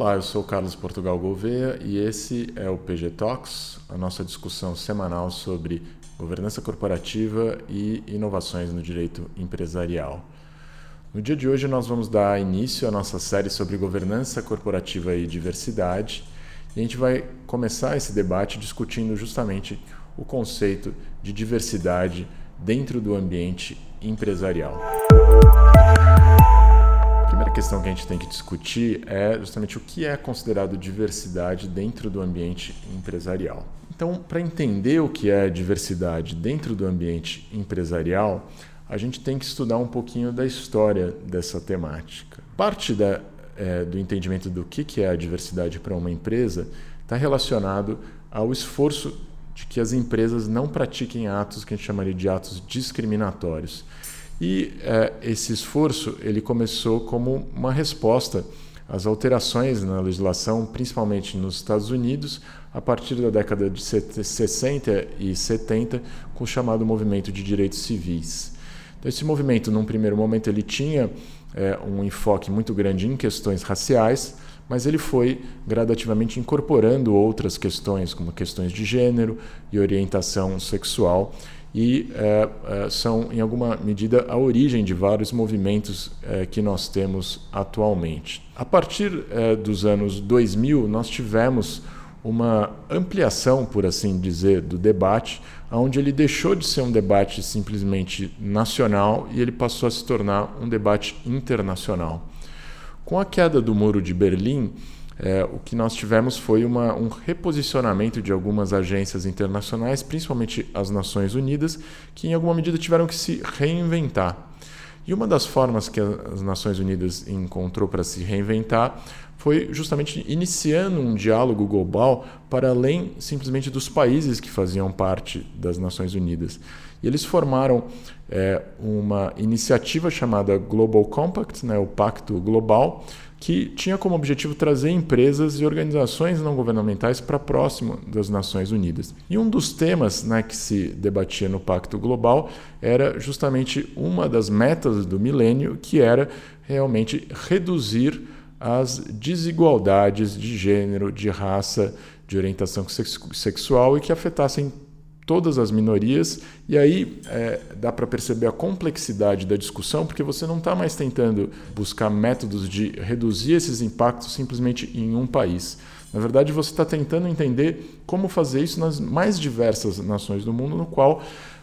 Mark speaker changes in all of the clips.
Speaker 1: Olá, eu sou Carlos Portugal Gouveia e esse é o PG Talks, a nossa discussão semanal sobre governança corporativa e inovações no direito empresarial. No dia de hoje, nós vamos dar início à nossa série sobre governança corporativa e diversidade. E a gente vai começar esse debate discutindo justamente o conceito de diversidade dentro do ambiente empresarial primeira questão que a gente tem que discutir é justamente o que é considerado diversidade dentro do ambiente empresarial. Então, para entender o que é diversidade dentro do ambiente empresarial, a gente tem que estudar um pouquinho da história dessa temática. Parte da, é, do entendimento do que, que é a diversidade para uma empresa está relacionado ao esforço de que as empresas não pratiquem atos que a gente chamaria de atos discriminatórios. E é, esse esforço ele começou como uma resposta às alterações na legislação, principalmente nos Estados Unidos, a partir da década de 60 e 70, com o chamado movimento de direitos civis. Então, esse movimento, num primeiro momento, ele tinha é, um enfoque muito grande em questões raciais, mas ele foi gradativamente incorporando outras questões, como questões de gênero e orientação sexual e é, é, são, em alguma medida, a origem de vários movimentos é, que nós temos atualmente. A partir é, dos anos 2000, nós tivemos uma ampliação, por assim dizer, do debate, onde ele deixou de ser um debate simplesmente nacional e ele passou a se tornar um debate internacional. Com a queda do Muro de Berlim, é, o que nós tivemos foi uma, um reposicionamento de algumas agências internacionais, principalmente as Nações Unidas, que em alguma medida tiveram que se reinventar. E uma das formas que as Nações Unidas encontrou para se reinventar foi justamente iniciando um diálogo global para além simplesmente dos países que faziam parte das Nações Unidas. E eles formaram é, uma iniciativa chamada Global Compact, né, o Pacto Global, que tinha como objetivo trazer empresas e organizações não governamentais para próximo das Nações Unidas. E um dos temas né, que se debatia no Pacto Global era justamente uma das metas do milênio, que era realmente reduzir as desigualdades de gênero, de raça, de orientação sexual e que afetassem todas as minorias, e aí é, dá para perceber a complexidade da discussão, porque você não está mais tentando buscar métodos de reduzir esses impactos simplesmente em um país. Na verdade, você está tentando entender como fazer isso nas mais diversas nações do mundo, no qual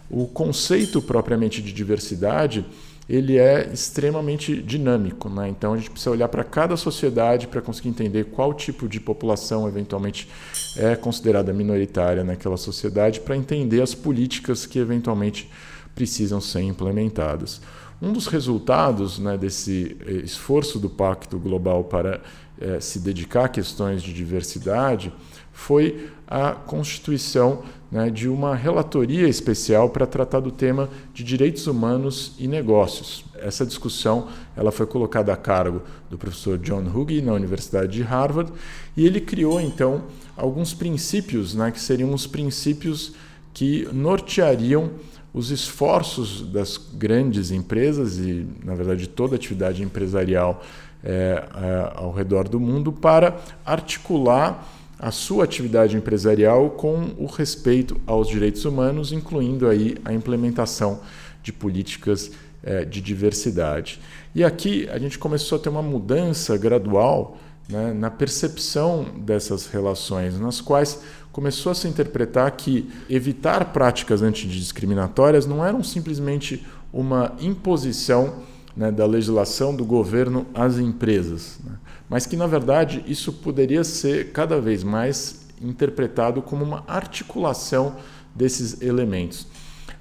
Speaker 1: o conceito propriamente de diversidade ele é extremamente dinâmico. Né? Então a gente precisa olhar para cada sociedade para conseguir entender qual tipo de população eventualmente é considerada minoritária naquela sociedade, para entender as políticas que eventualmente precisam ser implementadas. Um dos resultados né, desse eh, esforço do Pacto Global para eh, se dedicar a questões de diversidade foi a constituição né, de uma relatoria especial para tratar do tema de direitos humanos e negócios. Essa discussão ela foi colocada a cargo do professor John Hughey na Universidade de Harvard e ele criou então alguns princípios, né, que seriam os princípios que norteariam os esforços das grandes empresas e, na verdade, toda atividade empresarial é, é, ao redor do mundo para articular a sua atividade empresarial com o respeito aos direitos humanos, incluindo aí a implementação de políticas é, de diversidade. E aqui a gente começou a ter uma mudança gradual né, na percepção dessas relações, nas quais começou a se interpretar que evitar práticas antidiscriminatórias não eram simplesmente uma imposição né, da legislação do governo às empresas. Né? mas que na verdade isso poderia ser cada vez mais interpretado como uma articulação desses elementos.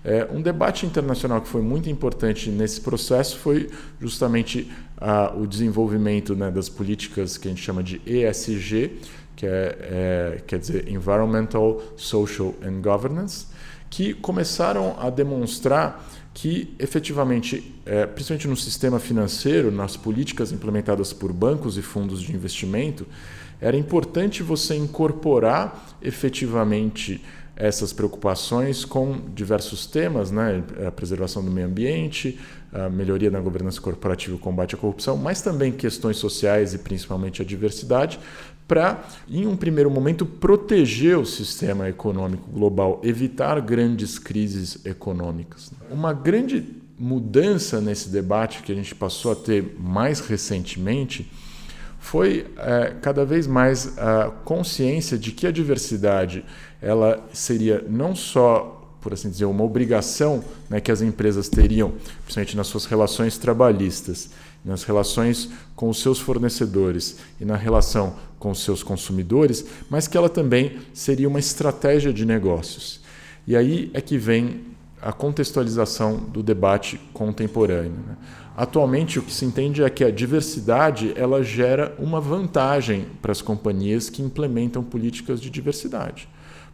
Speaker 1: É, um debate internacional que foi muito importante nesse processo foi justamente ah, o desenvolvimento né, das políticas que a gente chama de ESG, que é, é, quer dizer Environmental, Social and Governance, que começaram a demonstrar que efetivamente, é, principalmente no sistema financeiro, nas políticas implementadas por bancos e fundos de investimento, era importante você incorporar efetivamente essas preocupações com diversos temas, né? a preservação do meio ambiente, a melhoria na governança corporativa e o combate à corrupção, mas também questões sociais e principalmente a diversidade, para, em um primeiro momento, proteger o sistema econômico global, evitar grandes crises econômicas. Uma grande mudança nesse debate que a gente passou a ter mais recentemente foi é, cada vez mais a consciência de que a diversidade ela seria não só por assim dizer, uma obrigação né, que as empresas teriam, principalmente nas suas relações trabalhistas, nas relações com os seus fornecedores e na relação com os seus consumidores, mas que ela também seria uma estratégia de negócios. E aí é que vem a contextualização do debate contemporâneo. Né? Atualmente, o que se entende é que a diversidade ela gera uma vantagem para as companhias que implementam políticas de diversidade.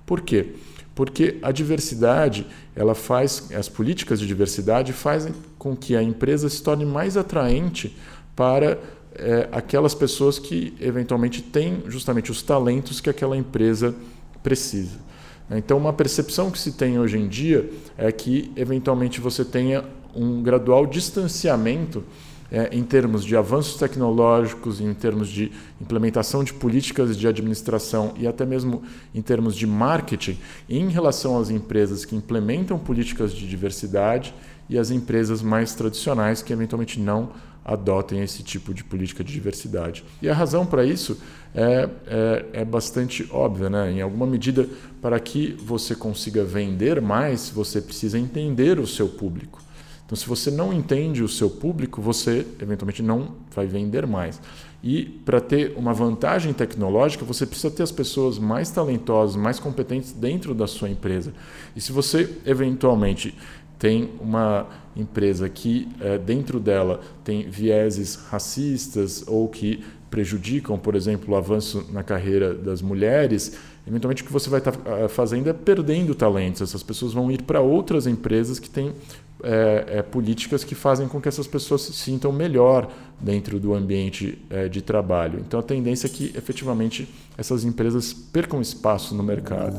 Speaker 1: Por quê? Porque a diversidade, ela faz, as políticas de diversidade fazem com que a empresa se torne mais atraente para é, aquelas pessoas que eventualmente têm justamente os talentos que aquela empresa precisa. Então, uma percepção que se tem hoje em dia é que eventualmente você tenha um gradual distanciamento é, em termos de avanços tecnológicos, em termos de implementação de políticas de administração e até mesmo em termos de marketing, em relação às empresas que implementam políticas de diversidade e as empresas mais tradicionais que eventualmente não adotem esse tipo de política de diversidade. E a razão para isso é, é, é, bastante óbvia. Né? Em alguma medida, para que você consiga vender mais, você precisa entender o seu público. Então, se você não entende o seu público, você eventualmente não vai vender mais. E para ter uma vantagem tecnológica, você precisa ter as pessoas mais talentosas, mais competentes dentro da sua empresa. E se você eventualmente tem uma empresa que é, dentro dela tem vieses racistas ou que prejudicam, por exemplo, o avanço na carreira das mulheres, eventualmente o que você vai estar tá, fazendo é perdendo talentos. Essas pessoas vão ir para outras empresas que têm é, é, políticas que fazem com que essas pessoas se sintam melhor dentro do ambiente é, de trabalho. Então a tendência é que efetivamente essas empresas percam espaço no mercado.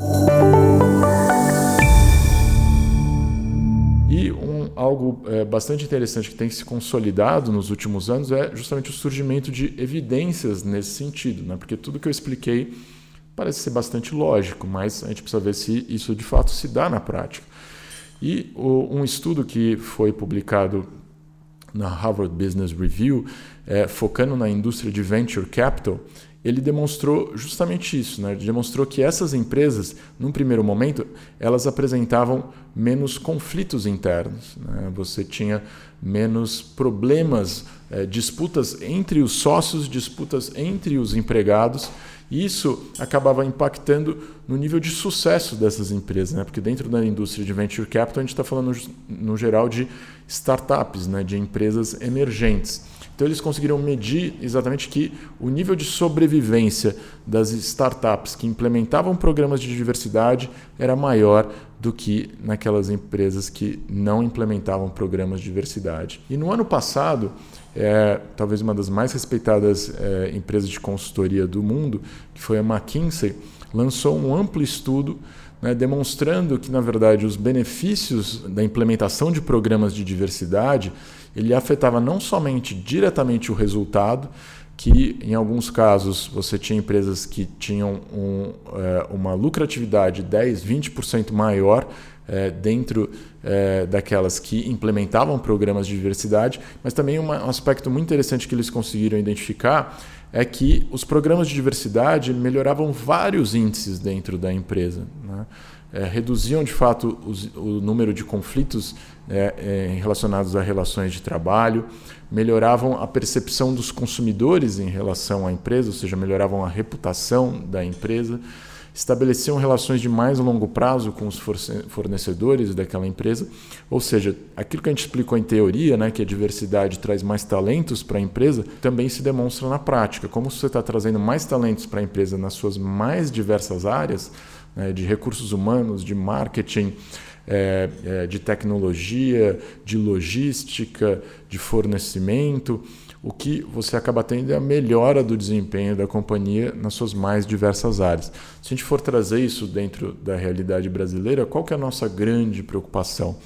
Speaker 1: E um, algo é, bastante interessante que tem se consolidado nos últimos anos é justamente o surgimento de evidências nesse sentido, né? porque tudo que eu expliquei parece ser bastante lógico, mas a gente precisa ver se isso de fato se dá na prática. E o, um estudo que foi publicado na Harvard Business Review, é, focando na indústria de venture capital, ele demonstrou justamente isso, né? Demonstrou que essas empresas, num primeiro momento, elas apresentavam menos conflitos internos. Né? Você tinha menos problemas, é, disputas entre os sócios, disputas entre os empregados isso acabava impactando no nível de sucesso dessas empresas, né? porque dentro da indústria de venture capital a gente está falando no geral de startups, né? de empresas emergentes. Então eles conseguiram medir exatamente que o nível de sobrevivência das startups que implementavam programas de diversidade era maior do que naquelas empresas que não implementavam programas de diversidade. E no ano passado, é, talvez uma das mais respeitadas é, empresas de consultoria do mundo, que foi a McKinsey, lançou um amplo estudo né, demonstrando que, na verdade, os benefícios da implementação de programas de diversidade ele afetava não somente diretamente o resultado, que em alguns casos você tinha empresas que tinham um, é, uma lucratividade 10, 20% maior é, dentro é, daquelas que implementavam programas de diversidade, mas também um aspecto muito interessante que eles conseguiram identificar é que os programas de diversidade melhoravam vários índices dentro da empresa. Né? É, reduziam de fato os, o número de conflitos é, relacionados a relações de trabalho, melhoravam a percepção dos consumidores em relação à empresa, ou seja, melhoravam a reputação da empresa estabeleciam relações de mais longo prazo com os fornecedores daquela empresa, ou seja, aquilo que a gente explicou em teoria, né, que a diversidade traz mais talentos para a empresa, também se demonstra na prática. Como você está trazendo mais talentos para a empresa nas suas mais diversas áreas, né, de recursos humanos, de marketing, é, é, de tecnologia, de logística, de fornecimento, o que você acaba tendo é a melhora do desempenho da companhia nas suas mais diversas áreas. Se a gente for trazer isso dentro da realidade brasileira, qual que é a nossa grande preocupação?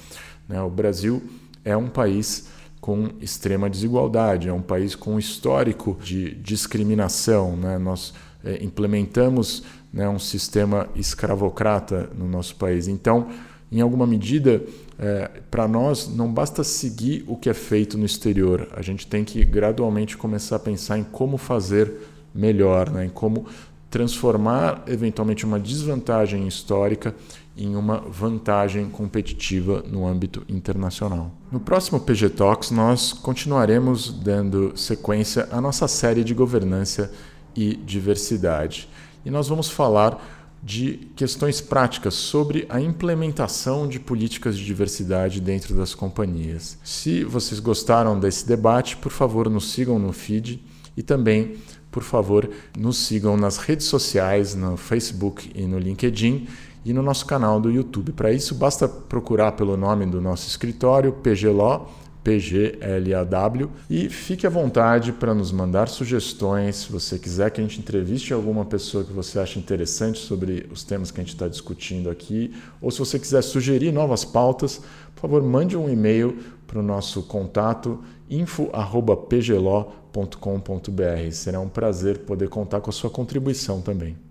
Speaker 1: Né? O Brasil é um país com extrema desigualdade, é um país com histórico de discriminação. Né? Nós é, implementamos né, um sistema escravocrata no nosso país. Então, em alguma medida, é, para nós não basta seguir o que é feito no exterior, a gente tem que gradualmente começar a pensar em como fazer melhor, né, em como transformar eventualmente uma desvantagem histórica em uma vantagem competitiva no âmbito internacional. No próximo PG Talks, nós continuaremos dando sequência à nossa série de governança e diversidade. E nós vamos falar de questões práticas sobre a implementação de políticas de diversidade dentro das companhias. Se vocês gostaram desse debate, por favor, nos sigam no feed e também, por favor, nos sigam nas redes sociais, no Facebook e no LinkedIn e no nosso canal do YouTube. Para isso, basta procurar pelo nome do nosso escritório, PGLO, PGLAW. E fique à vontade para nos mandar sugestões. Se você quiser que a gente entreviste alguma pessoa que você acha interessante sobre os temas que a gente está discutindo aqui, ou se você quiser sugerir novas pautas, por favor, mande um e-mail para o nosso contato info.pglo.com.br. Será um prazer poder contar com a sua contribuição também.